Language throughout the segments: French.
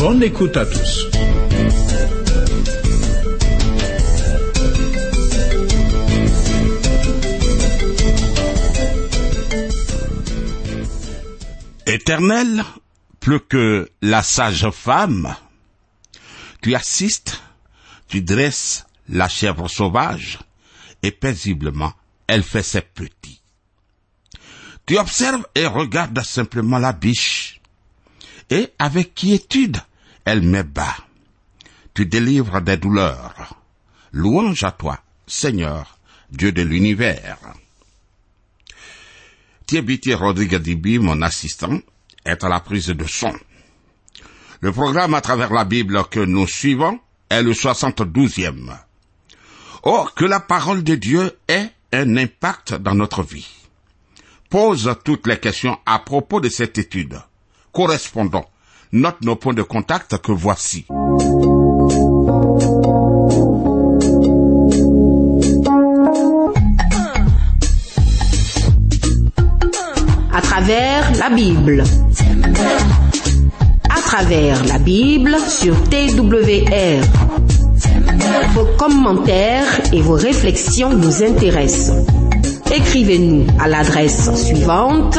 Bonne écoute à tous. Éternel, plus que la sage femme, tu assistes, tu dresses la chèvre sauvage, et paisiblement elle fait ses petits. Tu observes et regardes simplement la biche, et avec quiétude elle met bas. Tu délivres des douleurs. Louange à toi, Seigneur, Dieu de l'univers. Thierry Rodriguez mon assistant, est à la prise de son. Le programme à travers la Bible que nous suivons est le 72e. Oh, que la parole de Dieu ait un impact dans notre vie. Pose toutes les questions à propos de cette étude. Correspondons. Note nos points de contact que voici. à travers la Bible. À travers la Bible sur TWR. Vos commentaires et vos réflexions nous intéressent. Écrivez-nous à l'adresse suivante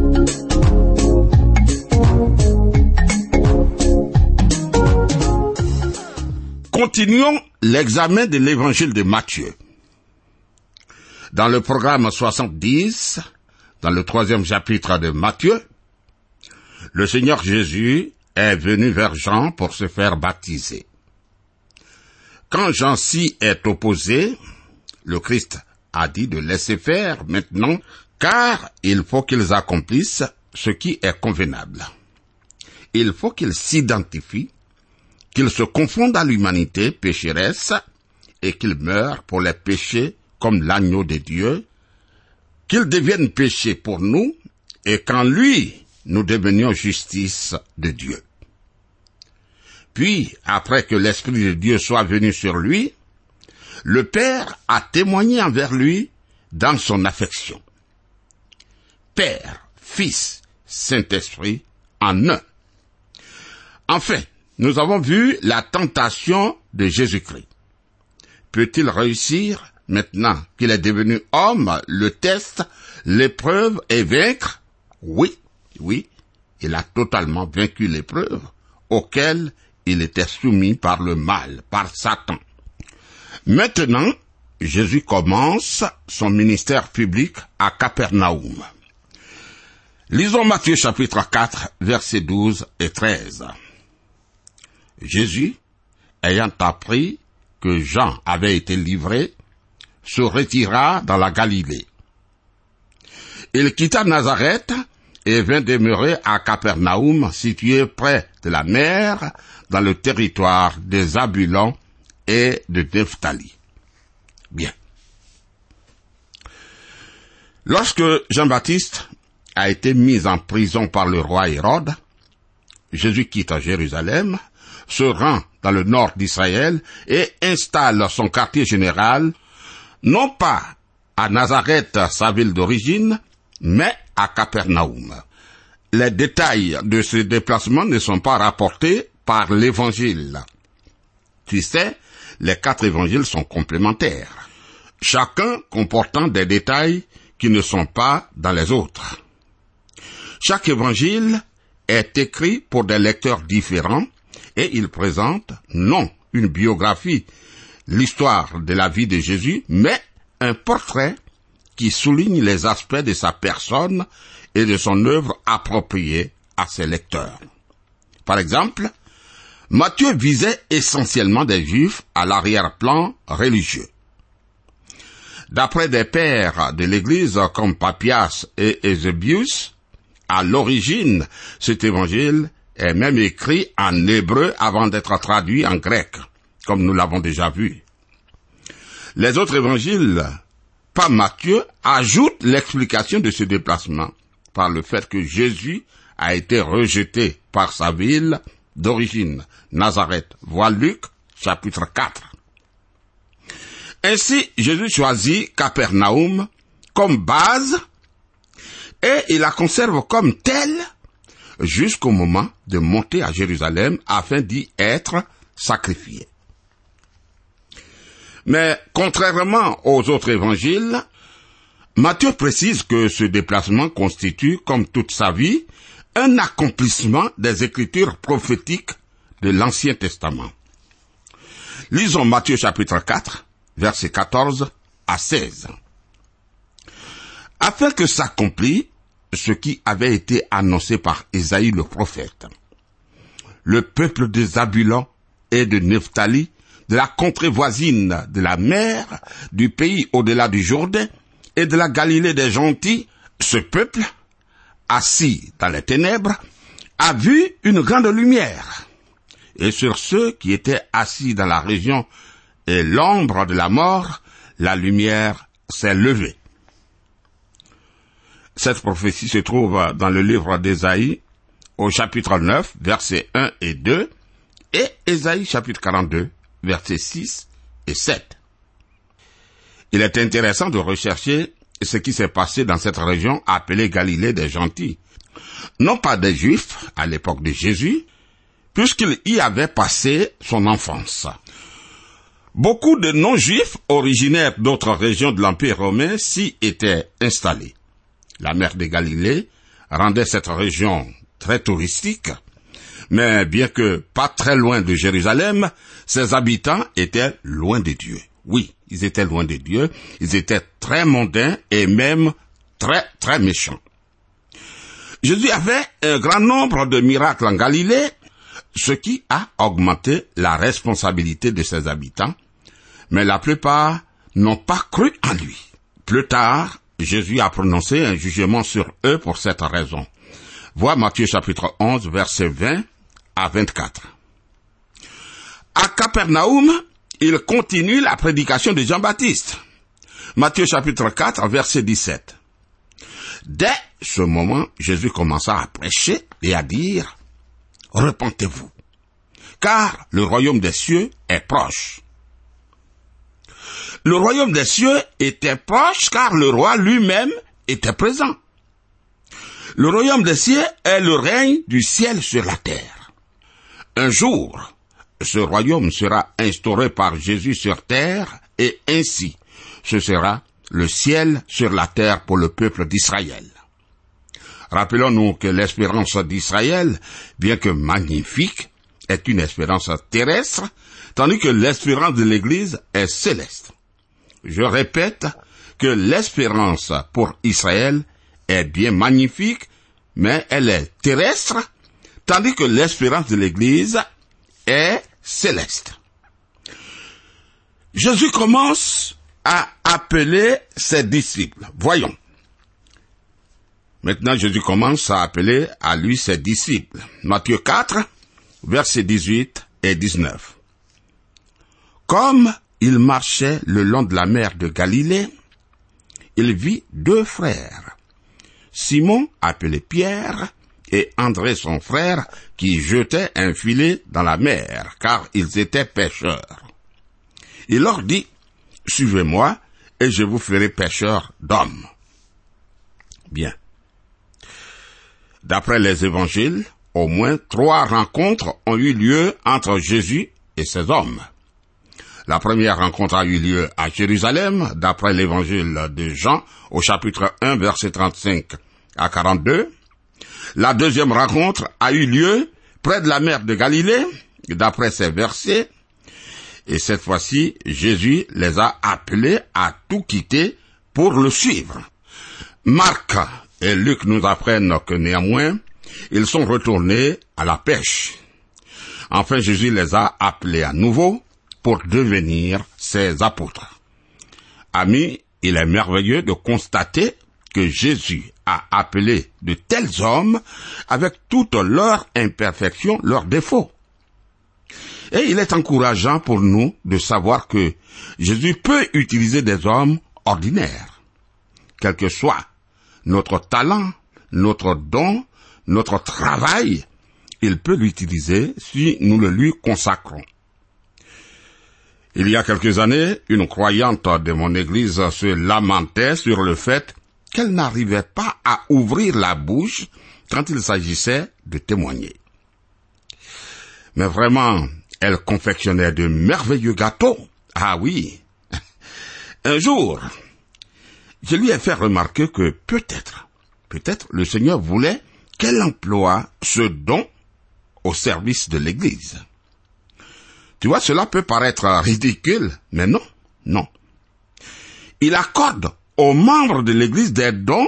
Continuons l'examen de l'évangile de Matthieu. Dans le programme 70, dans le troisième chapitre de Matthieu, le Seigneur Jésus est venu vers Jean pour se faire baptiser. Quand Jean s'y est opposé, le Christ a dit de laisser faire maintenant, car il faut qu'ils accomplissent ce qui est convenable. Il faut qu'ils s'identifient, qu'ils se confondent à l'humanité pécheresse et qu'ils meurent pour les péchés comme l'agneau de Dieu, qu'ils deviennent péchés pour nous et qu'en lui nous devenions justice de Dieu. Puis, après que l'Esprit de Dieu soit venu sur lui, le Père a témoigné envers lui dans son affection. Père, Fils, Saint-Esprit en un. Enfin, nous avons vu la tentation de Jésus-Christ. Peut-il réussir maintenant qu'il est devenu homme le test, l'épreuve et vaincre? Oui, oui, il a totalement vaincu l'épreuve auquel il était soumis par le mal, par Satan. Maintenant, Jésus commence son ministère public à Capernaum. Lisons Matthieu chapitre 4, versets 12 et 13. Jésus, ayant appris que Jean avait été livré, se retira dans la Galilée. Il quitta Nazareth et vint demeurer à Capernaum, situé près de la mer, dans le territoire des Zabulons et de Nephtali. Bien. Lorsque Jean-Baptiste a été mis en prison par le roi Hérode, Jésus quitte Jérusalem, se rend dans le nord d'Israël et installe son quartier général, non pas à Nazareth, sa ville d'origine, mais à Capernaum. Les détails de ce déplacement ne sont pas rapportés par l'évangile. Tu sais, les quatre évangiles sont complémentaires, chacun comportant des détails qui ne sont pas dans les autres. Chaque évangile est écrit pour des lecteurs différents et il présente non une biographie, l'histoire de la vie de Jésus, mais un portrait qui souligne les aspects de sa personne et de son œuvre appropriée à ses lecteurs. Par exemple, Matthieu visait essentiellement des juifs à l'arrière-plan religieux. D'après des pères de l'Église comme Papias et Eusebius, à l'origine, cet évangile est même écrit en hébreu avant d'être traduit en grec, comme nous l'avons déjà vu. Les autres évangiles, pas Matthieu, ajoutent l'explication de ce déplacement par le fait que Jésus a été rejeté par sa ville d'origine, Nazareth. Voix Luc, chapitre 4. Ainsi, Jésus choisit Capernaum comme base et il la conserve comme telle jusqu'au moment de monter à Jérusalem afin d'y être sacrifié. Mais contrairement aux autres évangiles, Matthieu précise que ce déplacement constitue, comme toute sa vie, un accomplissement des écritures prophétiques de l'Ancien Testament. Lisons Matthieu chapitre 4, versets 14 à 16. Afin que s'accomplisse ce qui avait été annoncé par Ésaïe le prophète. Le peuple de Zabulon et de Nephtali, de la contrée voisine de la mer, du pays au-delà du Jourdain, et de la Galilée des gentils, ce peuple, assis dans les ténèbres, a vu une grande lumière. Et sur ceux qui étaient assis dans la région et l'ombre de la mort, la lumière s'est levée. Cette prophétie se trouve dans le livre d'Ésaïe, au chapitre 9, versets 1 et 2, et Ésaïe chapitre 42, versets 6 et 7. Il est intéressant de rechercher ce qui s'est passé dans cette région appelée Galilée des gentils. Non pas des juifs à l'époque de Jésus, puisqu'il y avait passé son enfance. Beaucoup de non-juifs originaires d'autres régions de l'Empire romain s'y étaient installés. La mer de Galilée rendait cette région très touristique, mais bien que pas très loin de Jérusalem, ses habitants étaient loin de Dieu. Oui, ils étaient loin de Dieu, ils étaient très mondains et même très très méchants. Jésus avait un grand nombre de miracles en Galilée, ce qui a augmenté la responsabilité de ses habitants, mais la plupart n'ont pas cru en lui. Plus tard, Jésus a prononcé un jugement sur eux pour cette raison. Vois Matthieu chapitre 11, verset 20 à 24. À Capernaum, il continue la prédication de Jean-Baptiste. Matthieu chapitre 4, verset 17. Dès ce moment, Jésus commença à prêcher et à dire, Repentez-vous, car le royaume des cieux est proche. Le royaume des cieux était proche car le roi lui-même était présent. Le royaume des cieux est le règne du ciel sur la terre. Un jour, ce royaume sera instauré par Jésus sur terre et ainsi ce sera le ciel sur la terre pour le peuple d'Israël. Rappelons-nous que l'espérance d'Israël, bien que magnifique, est une espérance terrestre, tandis que l'espérance de l'Église est céleste. Je répète que l'espérance pour Israël est bien magnifique, mais elle est terrestre, tandis que l'espérance de l'Église est céleste. Jésus commence à appeler ses disciples. Voyons. Maintenant, Jésus commence à appeler à lui ses disciples. Matthieu 4, versets 18 et 19. Comme il marchait le long de la mer de Galilée, il vit deux frères. Simon, appelé Pierre, et André son frère, qui jetait un filet dans la mer, car ils étaient pêcheurs. Il leur dit, Suivez-moi, et je vous ferai pêcheurs d'hommes. Bien. D'après les évangiles, au moins trois rencontres ont eu lieu entre Jésus et ses hommes. La première rencontre a eu lieu à Jérusalem, d'après l'évangile de Jean, au chapitre 1, verset 35 à 42. La deuxième rencontre a eu lieu près de la mer de Galilée, d'après ces versets, et cette fois-ci, Jésus les a appelés à tout quitter pour le suivre. Marc et Luc nous apprennent que néanmoins, ils sont retournés à la pêche. Enfin, Jésus les a appelés à nouveau pour devenir ses apôtres. Amis, il est merveilleux de constater que Jésus a appelé de tels hommes avec toutes leurs imperfections, leurs défauts. Et il est encourageant pour nous de savoir que Jésus peut utiliser des hommes ordinaires, quel que soit notre talent, notre don, notre travail, il peut l'utiliser si nous le lui consacrons. Il y a quelques années, une croyante de mon église se lamentait sur le fait qu'elle n'arrivait pas à ouvrir la bouche quand il s'agissait de témoigner. Mais vraiment, elle confectionnait de merveilleux gâteaux. Ah oui. Un jour, je lui ai fait remarquer que peut-être, peut-être le Seigneur voulait qu'elle emploie ce don au service de l'Église. Tu vois, cela peut paraître ridicule, mais non, non. Il accorde aux membres de l'Église des dons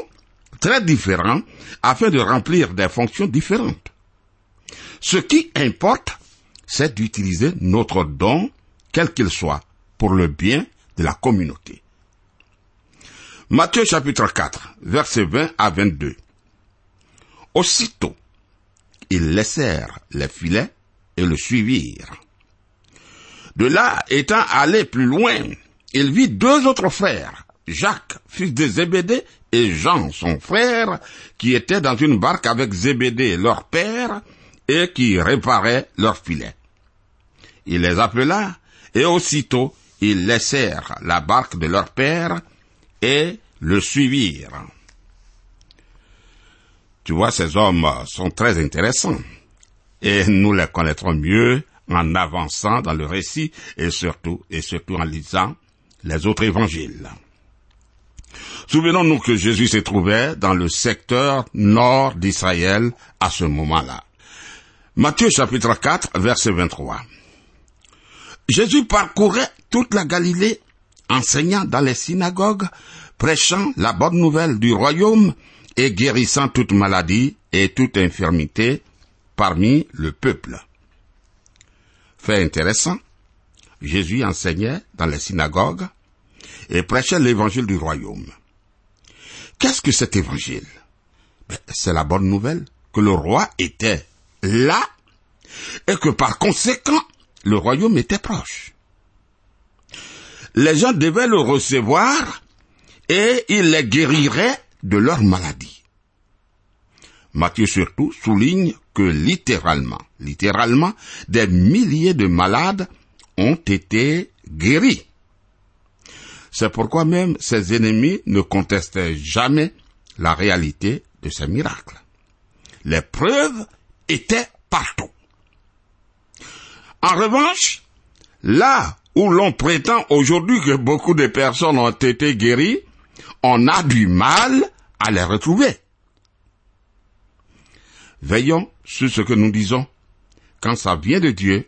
très différents afin de remplir des fonctions différentes. Ce qui importe, c'est d'utiliser notre don, quel qu'il soit, pour le bien de la communauté. Matthieu chapitre 4, versets 20 à 22. Aussitôt, ils laissèrent les filets et le suivirent. De là, étant allé plus loin, il vit deux autres frères, Jacques, fils de Zébédée, et Jean, son frère, qui étaient dans une barque avec Zébédée, leur père, et qui réparaient leurs filets. Il les appela, et aussitôt ils laissèrent la barque de leur père et le suivirent. Tu vois, ces hommes sont très intéressants, et nous les connaîtrons mieux en avançant dans le récit et surtout, et surtout en lisant les autres évangiles. Souvenons-nous que Jésus se trouvait dans le secteur nord d'Israël à ce moment-là. Matthieu chapitre 4, verset 23. Jésus parcourait toute la Galilée, enseignant dans les synagogues, prêchant la bonne nouvelle du royaume et guérissant toute maladie et toute infirmité parmi le peuple. Fait intéressant, Jésus enseignait dans les synagogues et prêchait l'évangile du royaume. Qu'est-ce que cet évangile? Ben, C'est la bonne nouvelle que le roi était là et que par conséquent, le royaume était proche. Les gens devaient le recevoir et il les guérirait de leur maladie. Matthieu surtout souligne que littéralement, littéralement, des milliers de malades ont été guéris. C'est pourquoi même ses ennemis ne contestaient jamais la réalité de ces miracles. Les preuves étaient partout. En revanche, là où l'on prétend aujourd'hui que beaucoup de personnes ont été guéries, on a du mal à les retrouver. Veillons sur ce que nous disons. Quand ça vient de Dieu,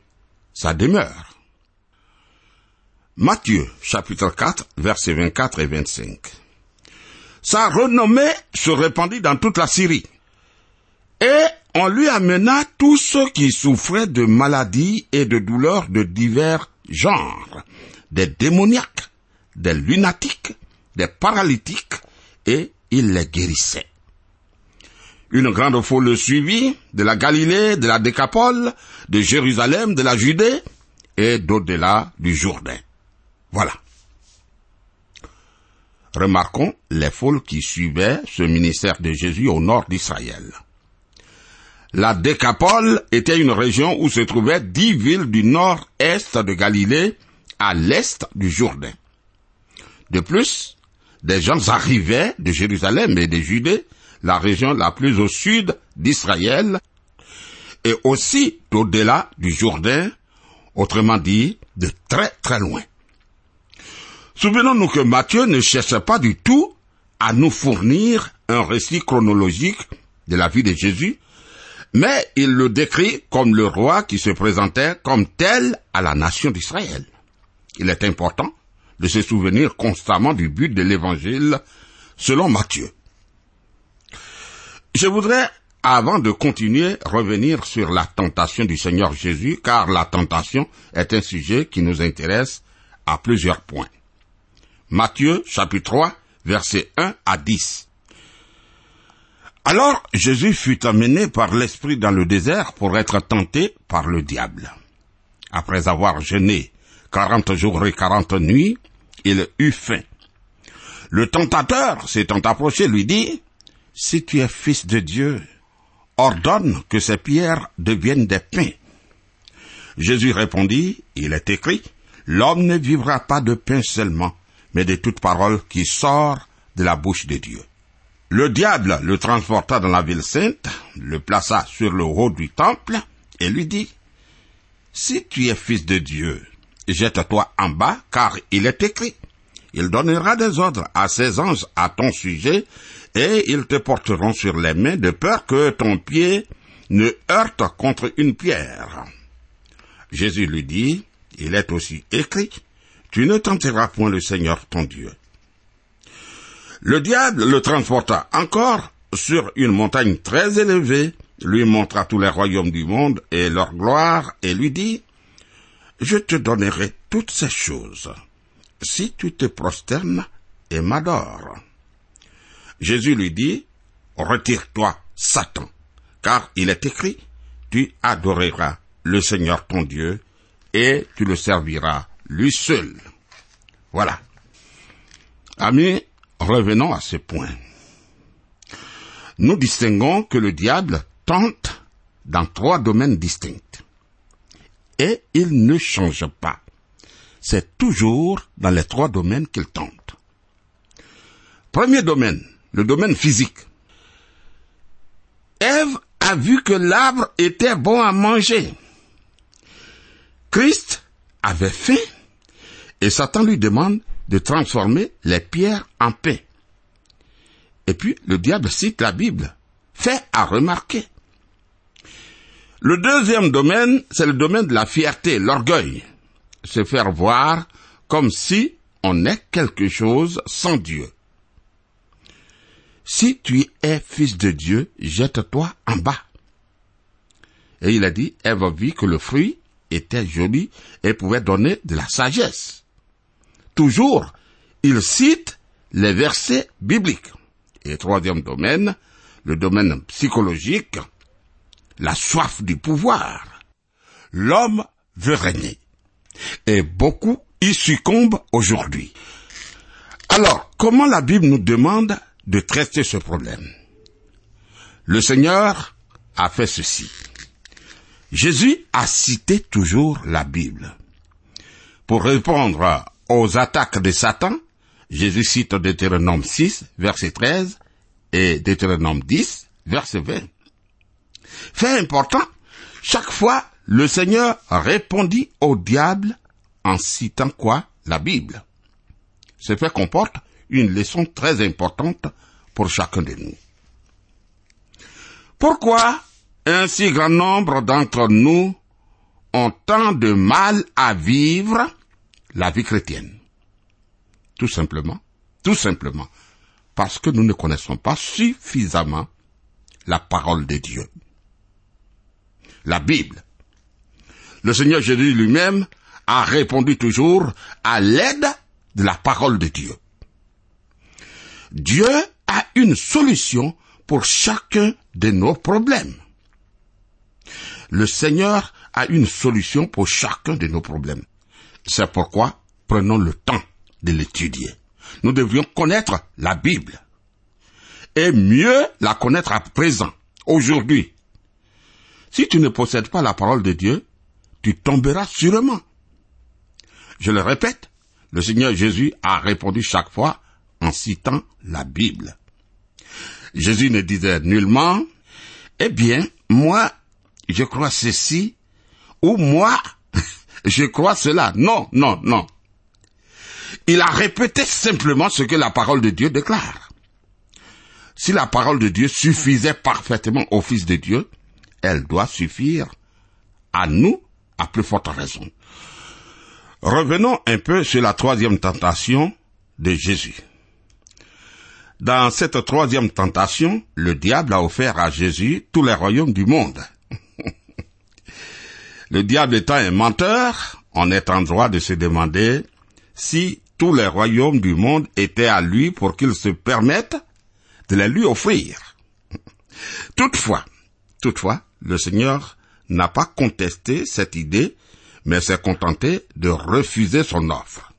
ça demeure. Matthieu chapitre 4 versets 24 et 25. Sa renommée se répandit dans toute la Syrie. Et on lui amena tous ceux qui souffraient de maladies et de douleurs de divers genres, des démoniaques, des lunatiques, des paralytiques, et il les guérissait. Une grande foule le suivit, de la Galilée, de la Décapole, de Jérusalem, de la Judée, et d'au-delà du Jourdain. Voilà. Remarquons les foules qui suivaient ce ministère de Jésus au nord d'Israël. La Décapole était une région où se trouvaient dix villes du nord-est de Galilée à l'est du Jourdain. De plus, des gens arrivaient de Jérusalem et de Judée, la région la plus au sud d'Israël, et aussi au-delà du Jourdain, autrement dit, de très très loin. Souvenons-nous que Matthieu ne cherche pas du tout à nous fournir un récit chronologique de la vie de Jésus, Mais il le décrit comme le roi qui se présentait comme tel à la nation d'Israël. Il est important de se souvenir constamment du but de l'évangile selon Matthieu. Je voudrais, avant de continuer, revenir sur la tentation du Seigneur Jésus, car la tentation est un sujet qui nous intéresse à plusieurs points. Matthieu chapitre 3, versets 1 à 10. Alors Jésus fut amené par l'Esprit dans le désert pour être tenté par le diable. Après avoir jeûné quarante jours et quarante nuits, il eut faim. Le tentateur, s'étant approché, lui dit, Si tu es fils de Dieu, ordonne que ces pierres deviennent des pains. Jésus répondit, Il est écrit, L'homme ne vivra pas de pain seulement, mais de toute parole qui sort de la bouche de Dieu. Le diable le transporta dans la ville sainte, le plaça sur le haut du temple, et lui dit, Si tu es fils de Dieu, jette-toi en bas, car il est écrit, il donnera des ordres à ses anges à ton sujet, et ils te porteront sur les mains de peur que ton pied ne heurte contre une pierre. Jésus lui dit, il est aussi écrit, tu ne tenteras point le Seigneur ton Dieu. Le diable le transporta encore sur une montagne très élevée, lui montra tous les royaumes du monde et leur gloire, et lui dit, Je te donnerai toutes ces choses si tu te prosternes et m'adores. Jésus lui dit, Retire-toi, Satan, car il est écrit, Tu adoreras le Seigneur ton Dieu, et tu le serviras lui seul. Voilà. Amis, revenons à ce point. Nous distinguons que le diable tente dans trois domaines distincts. Et il ne change pas c'est toujours dans les trois domaines qu'il tente. Premier domaine, le domaine physique. Ève a vu que l'arbre était bon à manger. Christ avait faim et Satan lui demande de transformer les pierres en pain. Et puis le diable cite la Bible, fait à remarquer. Le deuxième domaine, c'est le domaine de la fierté, l'orgueil se faire voir comme si on est quelque chose sans Dieu. Si tu es fils de Dieu, jette-toi en bas. Et il a dit, Ève vit que le fruit était joli et pouvait donner de la sagesse. Toujours, il cite les versets bibliques. Et troisième domaine, le domaine psychologique, la soif du pouvoir. L'homme veut régner. Et beaucoup y succombent aujourd'hui. Alors, comment la Bible nous demande de traiter ce problème Le Seigneur a fait ceci. Jésus a cité toujours la Bible. Pour répondre aux attaques de Satan, Jésus cite Deutéronome 6, verset 13, et Deutéronome 10, verset 20. Fait important, chaque fois le Seigneur répondit au diable en citant quoi? La Bible. Ce fait comporte une leçon très importante pour chacun de nous. Pourquoi un si grand nombre d'entre nous ont tant de mal à vivre la vie chrétienne? Tout simplement, tout simplement, parce que nous ne connaissons pas suffisamment la parole de Dieu. La Bible le Seigneur Jésus lui-même a répondu toujours à l'aide de la parole de Dieu. Dieu a une solution pour chacun de nos problèmes. Le Seigneur a une solution pour chacun de nos problèmes. C'est pourquoi prenons le temps de l'étudier. Nous devrions connaître la Bible. Et mieux la connaître à présent, aujourd'hui. Si tu ne possèdes pas la parole de Dieu, tu tomberas sûrement. Je le répète, le Seigneur Jésus a répondu chaque fois en citant la Bible. Jésus ne disait nullement, eh bien, moi, je crois ceci, ou moi, je crois cela. Non, non, non. Il a répété simplement ce que la parole de Dieu déclare. Si la parole de Dieu suffisait parfaitement au Fils de Dieu, elle doit suffire à nous à plus forte raison. Revenons un peu sur la troisième tentation de Jésus. Dans cette troisième tentation, le diable a offert à Jésus tous les royaumes du monde. le diable étant un menteur, on est en droit de se demander si tous les royaumes du monde étaient à lui pour qu'il se permette de les lui offrir. Toutefois, toutefois, le Seigneur n'a pas contesté cette idée, mais s'est contenté de refuser son offre.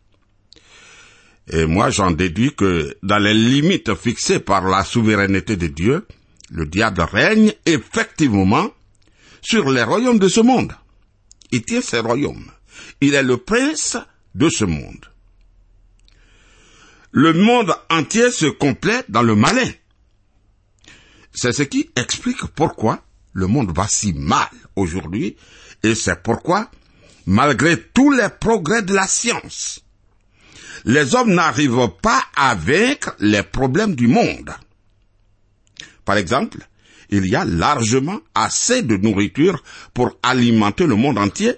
Et moi, j'en déduis que dans les limites fixées par la souveraineté de Dieu, le diable règne effectivement sur les royaumes de ce monde. Il tient ces royaumes. Il est le prince de ce monde. Le monde entier se complète dans le malin. C'est ce qui explique pourquoi le monde va si mal aujourd'hui, et c'est pourquoi, malgré tous les progrès de la science, les hommes n'arrivent pas à vaincre les problèmes du monde. Par exemple, il y a largement assez de nourriture pour alimenter le monde entier,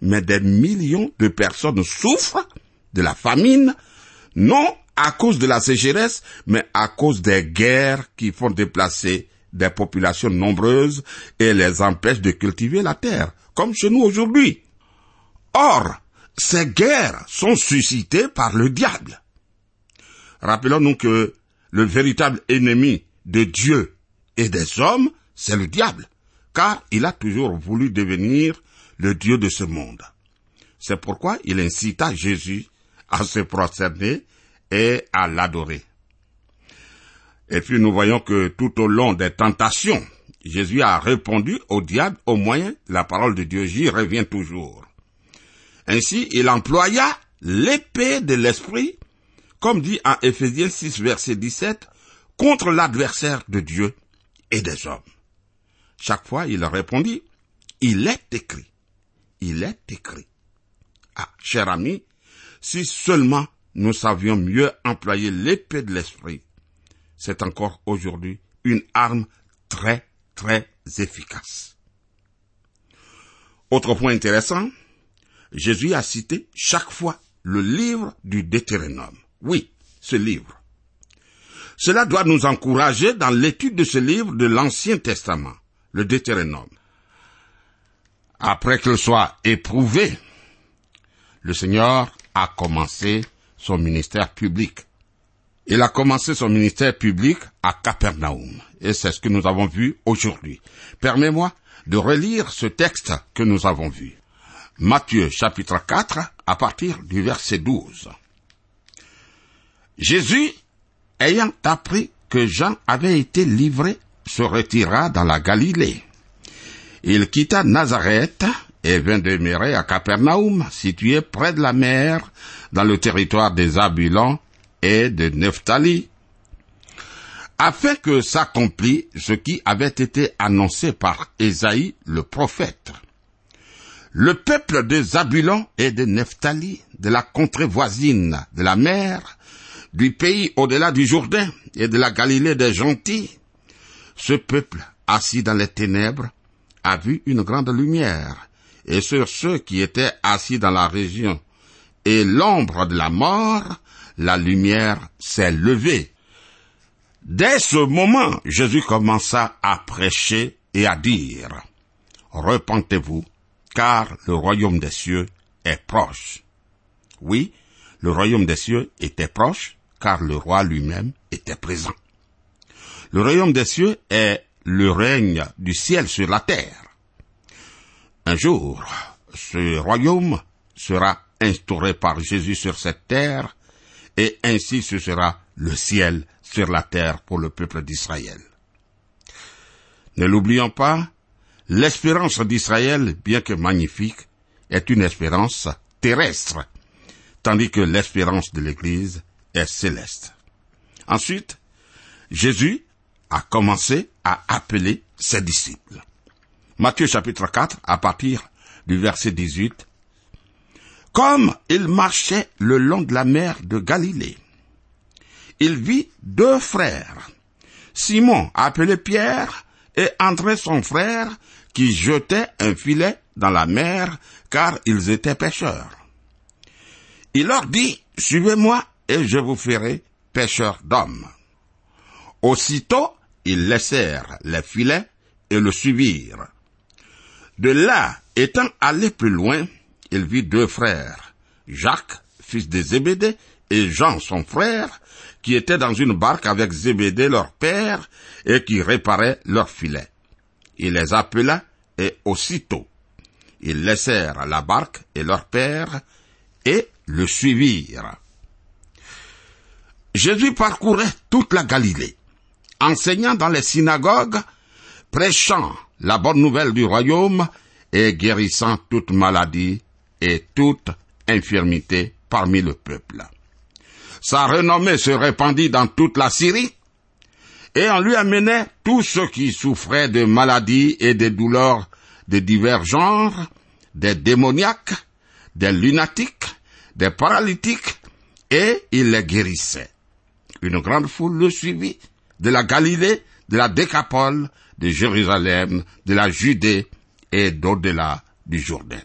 mais des millions de personnes souffrent de la famine, non à cause de la sécheresse, mais à cause des guerres qui font déplacer des populations nombreuses et les empêchent de cultiver la terre, comme chez nous aujourd'hui. Or, ces guerres sont suscitées par le diable. Rappelons-nous que le véritable ennemi de Dieu et des hommes, c'est le diable, car il a toujours voulu devenir le Dieu de ce monde. C'est pourquoi il incita Jésus à se prosterner et à l'adorer. Et puis nous voyons que tout au long des tentations, Jésus a répondu au diable au moyen la parole de Dieu. J'y reviens toujours. Ainsi, il employa l'épée de l'esprit, comme dit en Éphésiens 6 verset 17, contre l'adversaire de Dieu et des hommes. Chaque fois, il répondit, il est écrit, il est écrit. Ah, cher ami, si seulement nous savions mieux employer l'épée de l'esprit, c'est encore aujourd'hui une arme très, très efficace. Autre point intéressant, Jésus a cité chaque fois le livre du Deutéronome. Oui, ce livre. Cela doit nous encourager dans l'étude de ce livre de l'Ancien Testament, le Deutéronome. Après qu'il soit éprouvé, le Seigneur a commencé son ministère public. Il a commencé son ministère public à Capernaum. Et c'est ce que nous avons vu aujourd'hui. Permets-moi de relire ce texte que nous avons vu. Matthieu chapitre 4 à partir du verset 12. Jésus, ayant appris que Jean avait été livré, se retira dans la Galilée. Il quitta Nazareth et vint demeurer à Capernaum, situé près de la mer, dans le territoire des Abulans et de Nephtali, afin que s'accomplît ce qui avait été annoncé par Ésaïe le prophète. Le peuple de Zabulon et de Nephtali, de la contrée voisine de la mer, du pays au-delà du Jourdain et de la Galilée des gentils, ce peuple, assis dans les ténèbres, a vu une grande lumière, et sur ceux qui étaient assis dans la région et l'ombre de la mort, la lumière s'est levée. Dès ce moment, Jésus commença à prêcher et à dire, Repentez-vous, car le royaume des cieux est proche. Oui, le royaume des cieux était proche, car le roi lui-même était présent. Le royaume des cieux est le règne du ciel sur la terre. Un jour, ce royaume sera instauré par Jésus sur cette terre, et ainsi ce sera le ciel sur la terre pour le peuple d'Israël. Ne l'oublions pas, l'espérance d'Israël, bien que magnifique, est une espérance terrestre, tandis que l'espérance de l'Église est céleste. Ensuite, Jésus a commencé à appeler ses disciples. Matthieu chapitre 4, à partir du verset 18. Comme il marchait le long de la mer de Galilée, il vit deux frères, Simon appelé Pierre et André son frère, qui jetait un filet dans la mer, car ils étaient pêcheurs. Il leur dit, Suivez-moi, et je vous ferai pêcheurs d'hommes. Aussitôt, ils laissèrent les filets et le suivirent. De là, étant allé plus loin, il vit deux frères, Jacques, fils de Zébédée, et Jean, son frère, qui étaient dans une barque avec Zébédée, leur père, et qui réparaient leurs filets. Il les appela, et aussitôt, ils laissèrent la barque et leur père, et le suivirent. Jésus parcourait toute la Galilée, enseignant dans les synagogues, prêchant la bonne nouvelle du royaume et guérissant toute maladie et toute infirmité parmi le peuple. Sa renommée se répandit dans toute la Syrie, et on lui amenait tous ceux qui souffraient de maladies et de douleurs de divers genres, des démoniaques, des lunatiques, des paralytiques, et il les guérissait. Une grande foule le suivit, de la Galilée, de la Décapole, de Jérusalem, de la Judée et d'au-delà du Jourdain.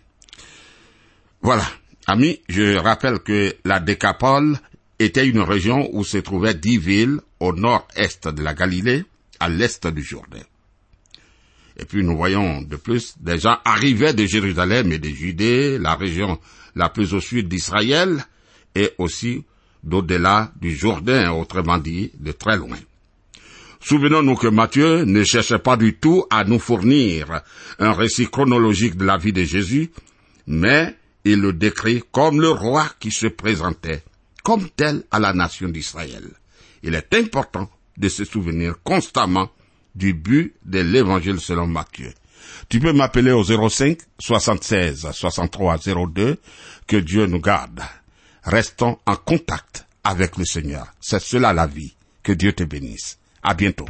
Voilà. Amis, je rappelle que la Décapole était une région où se trouvaient dix villes au nord-est de la Galilée, à l'est du Jourdain. Et puis nous voyons de plus des gens arrivaient de Jérusalem et de Judée, la région la plus au sud d'Israël, et aussi d'au-delà du Jourdain, autrement dit, de très loin. Souvenons-nous que Matthieu ne cherchait pas du tout à nous fournir un récit chronologique de la vie de Jésus, mais il le décrit comme le roi qui se présentait comme tel à la nation d'Israël. Il est important de se souvenir constamment du but de l'évangile selon Matthieu. Tu peux m'appeler au 05 76 63 02. Que Dieu nous garde. Restons en contact avec le Seigneur. C'est cela la vie. Que Dieu te bénisse. À bientôt.